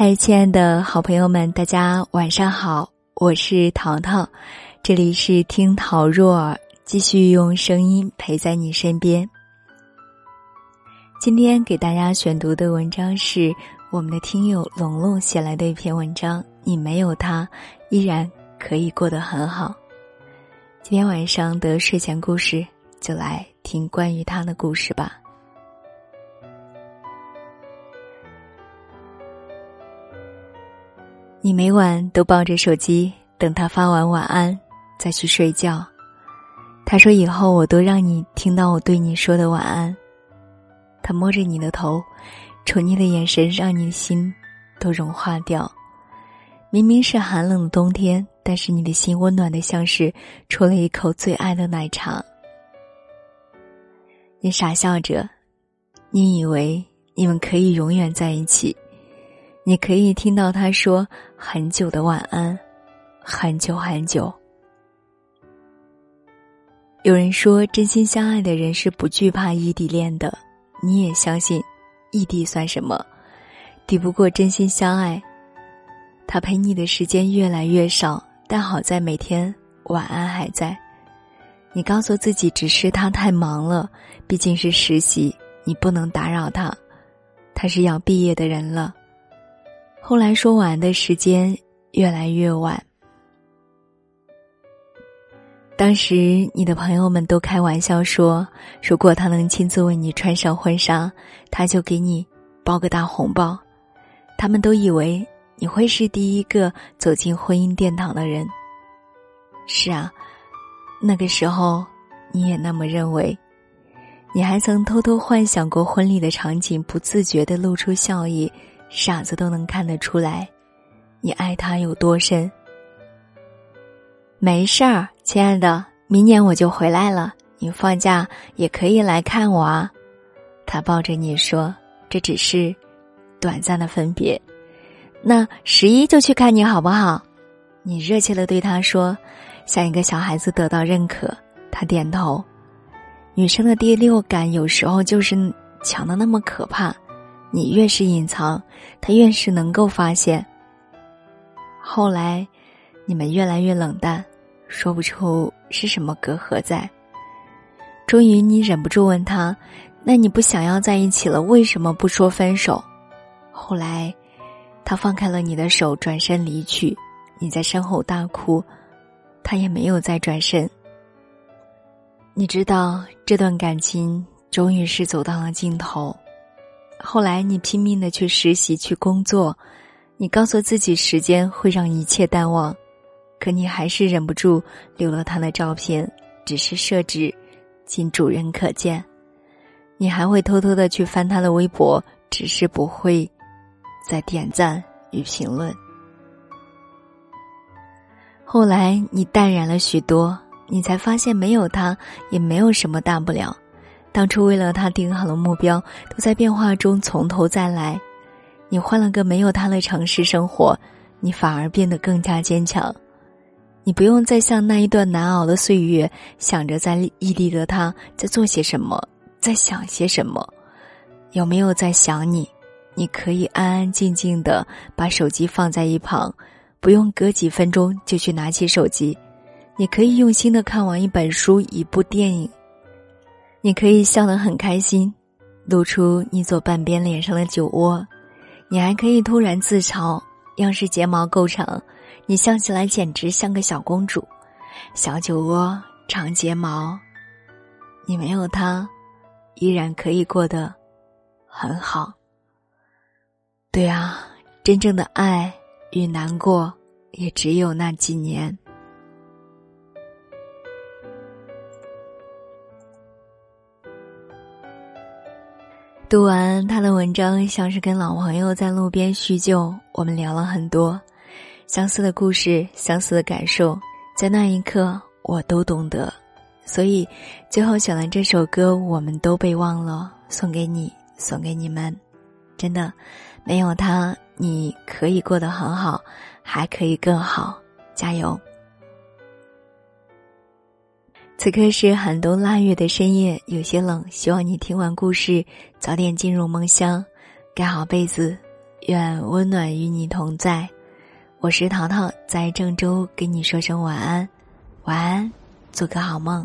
嗨，亲爱的好朋友们，大家晚上好，我是淘淘，这里是听陶若儿，继续用声音陪在你身边。今天给大家选读的文章是我们的听友龙龙写来的一篇文章，你没有他，依然可以过得很好。今天晚上的睡前故事，就来听关于他的故事吧。你每晚都抱着手机等他发完晚安，再去睡觉。他说：“以后我都让你听到我对你说的晚安。”他摸着你的头，宠溺的眼神让你的心都融化掉。明明是寒冷的冬天，但是你的心温暖的像是啜了一口最爱的奶茶。你傻笑着，你以为你们可以永远在一起。你可以听到他说很久的晚安，很久很久。有人说，真心相爱的人是不惧怕异地恋的。你也相信，异地算什么，抵不过真心相爱。他陪你的时间越来越少，但好在每天晚安还在。你告诉自己，只是他太忙了，毕竟是实习，你不能打扰他。他是要毕业的人了。后来说晚的时间越来越晚。当时你的朋友们都开玩笑说，如果他能亲自为你穿上婚纱，他就给你包个大红包。他们都以为你会是第一个走进婚姻殿堂的人。是啊，那个时候你也那么认为。你还曾偷偷幻想过婚礼的场景，不自觉的露出笑意。傻子都能看得出来，你爱他有多深。没事儿，亲爱的，明年我就回来了，你放假也可以来看我啊。他抱着你说：“这只是短暂的分别，那十一就去看你好不好？”你热切的对他说，像一个小孩子得到认可。他点头。女生的第六感有时候就是强的那么可怕。你越是隐藏，他越是能够发现。后来，你们越来越冷淡，说不出是什么隔阂在。终于，你忍不住问他：“那你不想要在一起了，为什么不说分手？”后来，他放开了你的手，转身离去。你在身后大哭，他也没有再转身。你知道，这段感情终于是走到了尽头。后来，你拼命的去实习、去工作，你告诉自己时间会让一切淡忘，可你还是忍不住留了他的照片，只是设置仅主人可见。你还会偷偷的去翻他的微博，只是不会再点赞与评论。后来，你淡然了许多，你才发现没有他也没有什么大不了。当初为了他定好了目标，都在变化中从头再来。你换了个没有他的城市生活，你反而变得更加坚强。你不用再像那一段难熬的岁月，想着在异地的他在做些什么，在想些什么，有没有在想你？你可以安安静静的把手机放在一旁，不用隔几分钟就去拿起手机。你可以用心的看完一本书、一部电影。你可以笑得很开心，露出你左半边脸上的酒窝；你还可以突然自嘲，要是睫毛够长，你笑起来简直像个小公主。小酒窝，长睫毛，你没有他，依然可以过得很好。对啊，真正的爱与难过，也只有那几年。读完他的文章，像是跟老朋友在路边叙旧。我们聊了很多相似的故事，相似的感受，在那一刻我都懂得。所以最后选了这首歌，我们都被忘了，送给你，送给你们。真的，没有他，你可以过得很好，还可以更好，加油。此刻是寒冬腊月的深夜，有些冷。希望你听完故事，早点进入梦乡，盖好被子，愿温暖与你同在。我是淘淘，在郑州跟你说声晚安，晚安，做个好梦。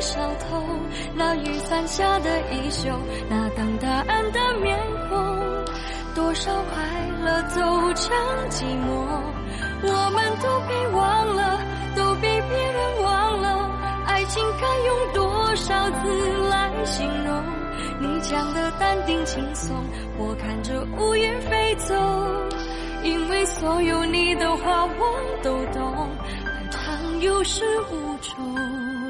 小偷，那雨伞下的衣袖，那等答案的面孔，多少快乐走成寂寞，我们都被忘了，都被别人忘了，爱情该用多少字来形容？你讲的淡定轻松，我看着乌云飞走，因为所有你的话我都懂。长有始无终。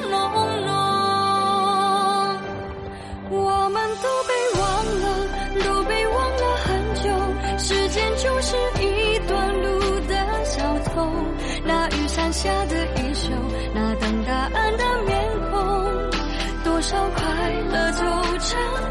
下的衣袖，那等答案的面孔，多少快乐走成